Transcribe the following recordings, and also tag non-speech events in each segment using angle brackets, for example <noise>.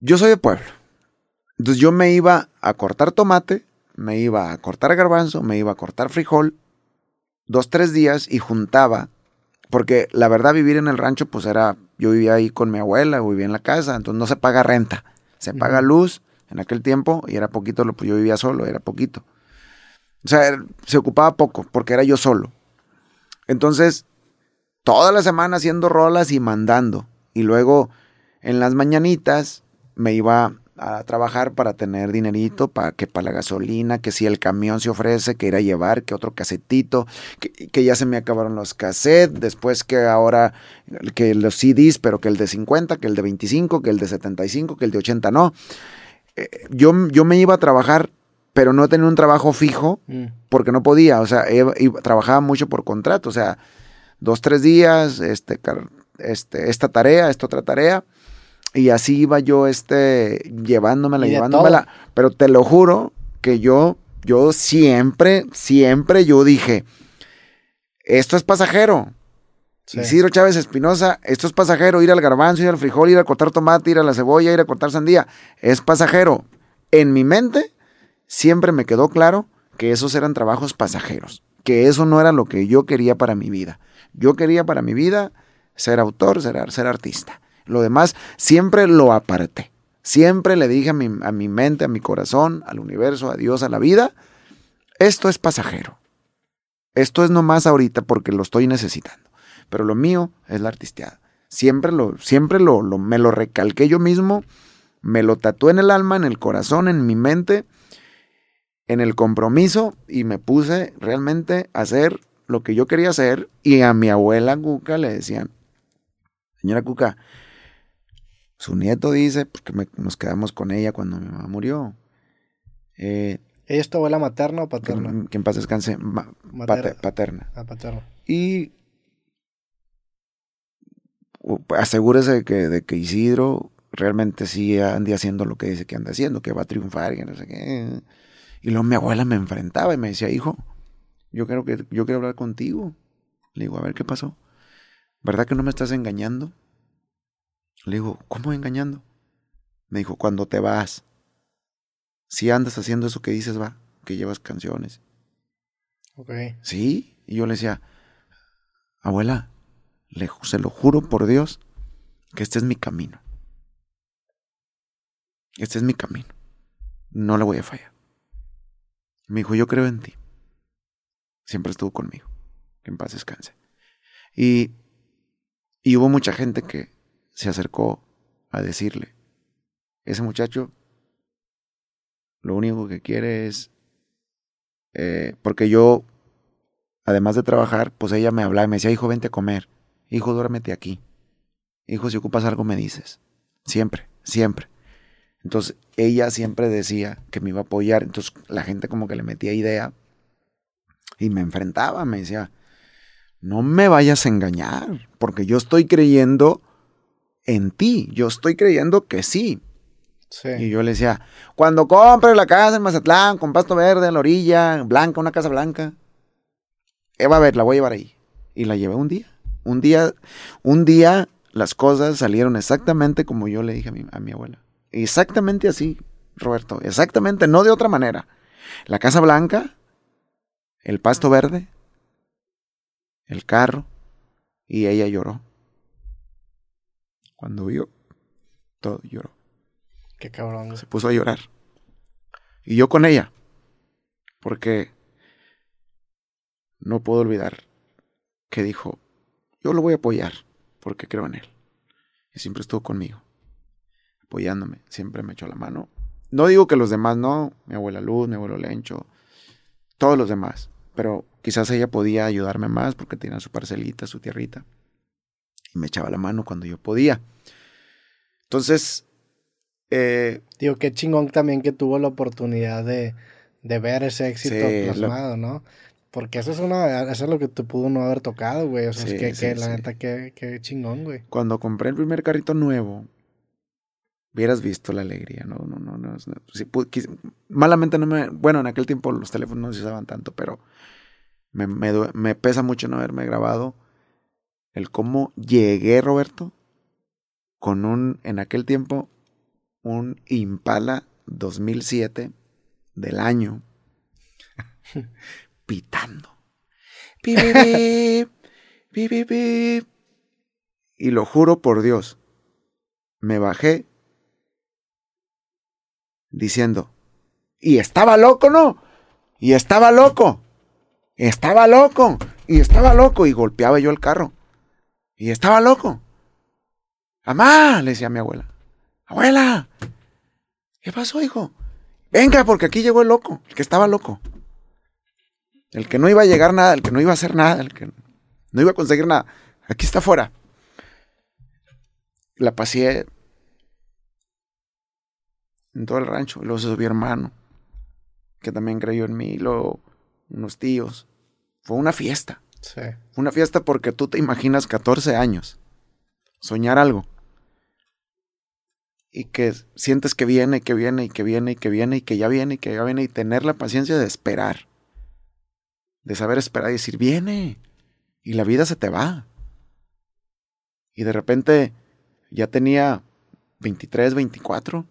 Yo soy de pueblo. Entonces yo me iba a cortar tomate, me iba a cortar garbanzo, me iba a cortar frijol, dos, tres días y juntaba, porque la verdad vivir en el rancho pues era, yo vivía ahí con mi abuela, vivía en la casa, entonces no se paga renta, se paga luz en aquel tiempo y era poquito, lo pues yo vivía solo, era poquito. O sea, se ocupaba poco porque era yo solo. Entonces, toda la semana haciendo rolas y mandando. Y luego en las mañanitas me iba a trabajar para tener dinerito, para que para la gasolina, que si el camión se ofrece, que ir a llevar, que otro casetito, que, ya se me acabaron los cassettes, después que ahora, que los CDs, pero que el de 50, que el de 25, que el de 75, que el de 80, no. Eh, yo, yo me iba a trabajar, pero no tenía un trabajo fijo, mm. porque no podía, o sea, trabajaba mucho por contrato, o sea, dos, tres días, este, este, esta tarea, esta otra tarea, y así iba yo este, llevándomela, llevándomela. Pero te lo juro que yo, yo siempre, siempre yo dije, esto es pasajero. Isidro Chávez Espinosa, esto es pasajero, ir al garbanzo, ir al frijol, ir a cortar tomate, ir a la cebolla, ir a cortar sandía, es pasajero. En mi mente siempre me quedó claro que esos eran trabajos pasajeros, que eso no era lo que yo quería para mi vida. Yo quería para mi vida ser autor, ser, ser artista. Lo demás siempre lo aparté. Siempre le dije a mi, mente, a mi corazón, al universo, a Dios, a la vida, esto es pasajero. Esto es nomás ahorita porque lo estoy necesitando. Pero lo mío es la artisteada. Siempre lo, siempre lo, lo, me lo recalqué yo mismo, me lo tatué en el alma, en el corazón, en mi mente, en el compromiso y me puse realmente a hacer lo que yo quería hacer. Y a mi abuela Cuca le decían, señora Cuca, su nieto dice, porque nos quedamos con ella cuando mi mamá murió. Eh, ¿Ella es tu abuela materna o paterna? Que, en paz descanse, paterna. Ah, paterna. Y asegúrese de que, de que Isidro realmente sí ande haciendo lo que dice que anda haciendo, que va a triunfar y no sé qué. Y luego mi abuela me enfrentaba y me decía, hijo, yo quiero, que, yo quiero hablar contigo. Le digo, a ver qué pasó. ¿Verdad que no me estás engañando? Le digo, ¿cómo engañando? Me dijo, cuando te vas, si andas haciendo eso que dices, va, que llevas canciones. Ok. Sí, y yo le decía, abuela, le, se lo juro por Dios que este es mi camino. Este es mi camino. No le voy a fallar. Me dijo, yo creo en ti. Siempre estuvo conmigo. Que en paz descanse. Y, y hubo mucha gente que, se acercó a decirle, ese muchacho lo único que quiere es, eh, porque yo, además de trabajar, pues ella me hablaba y me decía, hijo, vente a comer, hijo, duérmete aquí, hijo, si ocupas algo me dices, siempre, siempre. Entonces ella siempre decía que me iba a apoyar, entonces la gente como que le metía idea y me enfrentaba, me decía, no me vayas a engañar, porque yo estoy creyendo en ti. Yo estoy creyendo que sí. sí. Y yo le decía, cuando compre la casa en Mazatlán con pasto verde a la orilla, blanca, una casa blanca, eh, va a ver, la voy a llevar ahí. Y la llevé un día. Un día, un día las cosas salieron exactamente como yo le dije a mi, a mi abuela. Exactamente así, Roberto. Exactamente, no de otra manera. La casa blanca, el pasto verde, el carro, y ella lloró. Cuando vio, todo lloró. Qué cabrón. Se puso a llorar. Y yo con ella. Porque no puedo olvidar que dijo, yo lo voy a apoyar porque creo en él. Y siempre estuvo conmigo, apoyándome, siempre me echó la mano. No digo que los demás no, mi abuela Luz, mi abuelo Lencho, todos los demás, pero quizás ella podía ayudarme más porque tenía su parcelita, su tierrita me echaba la mano cuando yo podía. Entonces, eh, digo, qué chingón también que tuvo la oportunidad de, de ver ese éxito plasmado, ¿no? Porque eso es una, eso es lo que te pudo no haber tocado, güey. O sea, es que, la neta, qué, qué chingón, güey. Cuando compré el primer carrito nuevo, hubieras visto la alegría, no, no, no, no. malamente no me, bueno, en aquel tiempo los teléfonos no se usaban tanto, pero me, me, me pesa mucho no haberme grabado el cómo llegué, Roberto, con un, en aquel tiempo, un Impala 2007 del año <laughs> pitando. Y lo juro por Dios, me bajé diciendo, y estaba loco, ¿no? Y estaba loco. Estaba loco. Y estaba loco. Y golpeaba yo el carro. Y estaba loco. Amá, le decía a mi abuela. Abuela, ¿qué pasó, hijo? Venga, porque aquí llegó el loco, el que estaba loco. El que no iba a llegar nada, el que no iba a hacer nada, el que no iba a conseguir nada. Aquí está afuera. La pasé en todo el rancho. Luego se subió hermano, que también creyó en mí. Luego unos tíos. Fue una fiesta. Una fiesta porque tú te imaginas 14 años. Soñar algo. Y que sientes que viene, que viene, y que viene, y que viene, y que ya viene, y que ya viene, y tener la paciencia de esperar. De saber esperar y decir, viene. Y la vida se te va. Y de repente ya tenía 23, 24.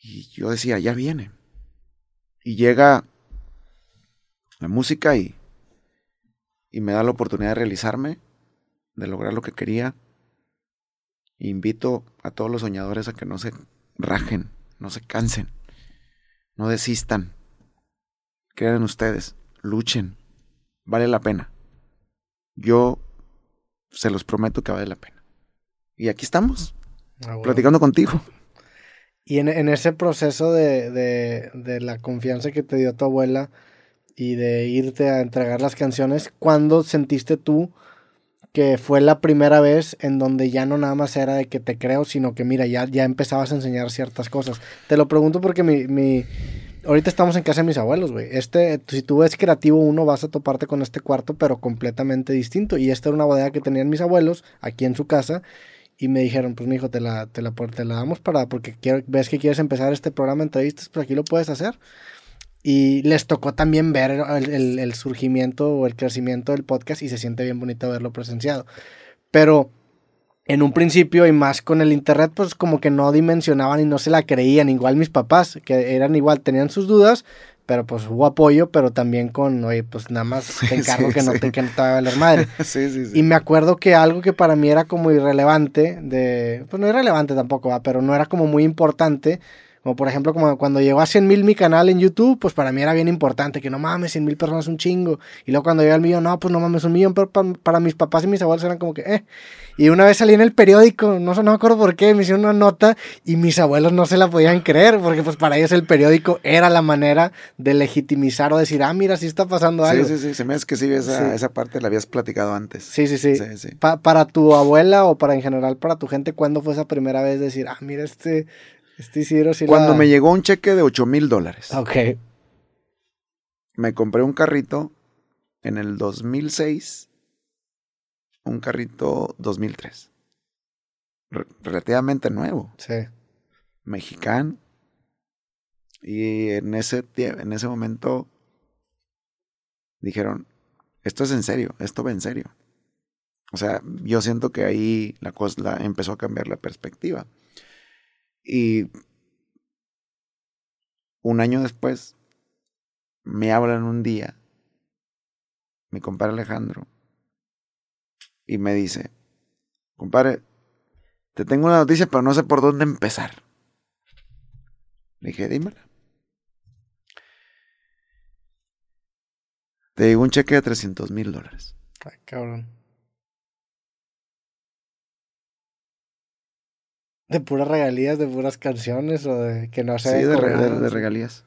Y yo decía, ya viene. Y llega la música y, y me da la oportunidad de realizarme, de lograr lo que quería. invito a todos los soñadores a que no se rajen, no se cansen, no desistan. Crean en ustedes, luchen, vale la pena. Yo se los prometo que vale la pena. Y aquí estamos, ah, platicando contigo. Y en, en ese proceso de, de, de, la confianza que te dio tu abuela y de irte a entregar las canciones, ¿cuándo sentiste tú que fue la primera vez en donde ya no nada más era de que te creo, sino que mira, ya, ya empezabas a enseñar ciertas cosas? Te lo pregunto porque mi, mi ahorita estamos en casa de mis abuelos, güey. Este, si tú ves creativo uno, vas a toparte con este cuarto, pero completamente distinto. Y esta era una bodega que tenían mis abuelos aquí en su casa y me dijeron, pues mi hijo, te la, te la, te la damos para, porque quiero, ves que quieres empezar este programa de entrevistas, pues aquí lo puedes hacer. Y les tocó también ver el, el, surgimiento o el crecimiento del podcast y se siente bien bonito verlo presenciado. Pero en un principio y más con el internet, pues como que no dimensionaban y no se la creían. Igual mis papás, que eran igual, tenían sus dudas, pero pues hubo apoyo, pero también con, oye, pues nada más <laughs> te encargo que, no te, que no te va a valer madre. <laughs> sí, sí, sí. Y me acuerdo que algo que para mí era como irrelevante, de, pues no irrelevante tampoco, ¿va? pero no era como muy importante, como por ejemplo, como cuando llegó a 100 mil mi canal en YouTube, pues para mí era bien importante, que no mames, 100 mil personas es un chingo. Y luego cuando llegó al millón, no, pues no mames, un millón, pero para, mis papás y mis abuelos eran como que, eh. Y una vez salí en el periódico, no, no me acuerdo por qué, me hicieron una nota y mis abuelos no se la podían creer, porque pues para ellos el periódico era la manera de legitimizar o decir, ah, mira, sí está pasando algo. Sí, sí, sí, se me hace que sí, esa, esa parte la habías platicado antes. Sí, sí, sí. sí, para tu abuela o para en general para tu gente, ¿cuándo fue esa primera vez decir, ah, mira, este este Cuando me llegó un cheque de 8 mil dólares. Ok. Me compré un carrito en el 2006. Un carrito 2003. relativamente nuevo. Sí. Mexicano. Y en ese, en ese momento dijeron, esto es en serio, esto va en serio. O sea, yo siento que ahí la cosa empezó a cambiar la perspectiva. Y un año después me hablan un día mi compadre Alejandro y me dice, compadre, te tengo una noticia pero no sé por dónde empezar. Le dije, dímela. Te digo un cheque de 300 mil dólares. Ay, cabrón. ¿De puras regalías, de puras canciones o de que no sé? Sí, de, de, regalías.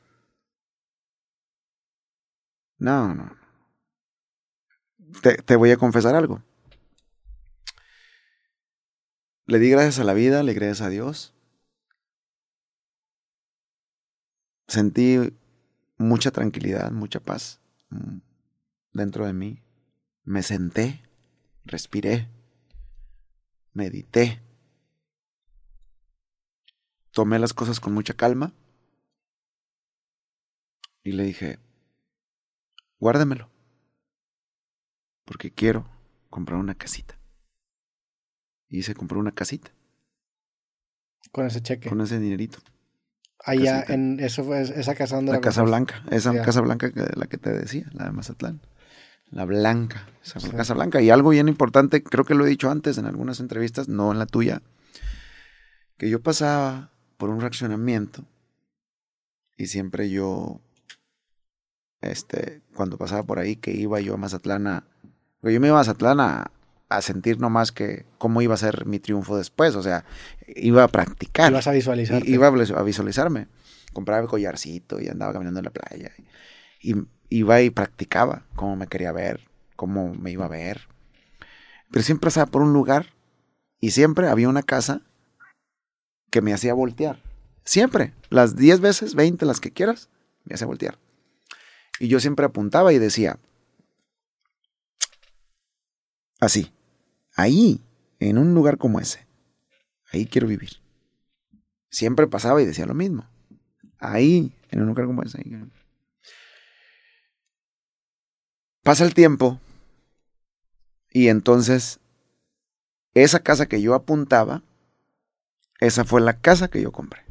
No, no. Te, te voy a confesar algo. Le di gracias a la vida, le gracias a Dios. Sentí mucha tranquilidad, mucha paz mm, dentro de mí. Me senté, respiré, medité tomé las cosas con mucha calma y le dije, guárdemelo, porque quiero comprar una casita. Y se compró una casita. Con ese cheque. con ese dinerito. Allá casita. en eso fue esa casa donde La Casa. Blanca, esa. Casa Blanca que, la que te decía, la de Mazatlán. La Blanca, esa Sí. Casa Blanca. Y algo bien importante, creo que lo he dicho antes en algunas entrevistas, no en la tuya, que yo pasaba por un reaccionamiento y siempre yo, este, cuando pasaba por ahí, que iba yo a Mazatlán a... Yo me iba a Mazatlán a, a sentir nomás que cómo iba a ser mi triunfo después, o sea, iba a practicar. Ibas a visualizar. Iba a visualizarme. Compraba el collarcito y andaba caminando en la playa. Y iba y practicaba cómo me quería ver, cómo me iba a ver. Pero siempre pasaba por un lugar y siempre había una casa que me hacía voltear. Siempre. Las 10 veces, 20, las que quieras, me hacía voltear. Y yo siempre apuntaba y decía, así, ahí, en un lugar como ese, ahí quiero vivir siempre pasaba y decía lo mismo. Ahí, en un lugar como ese. ahí. Pasa el tiempo y entonces esa casa que yo apuntaba, esa fue la casa que yo compré.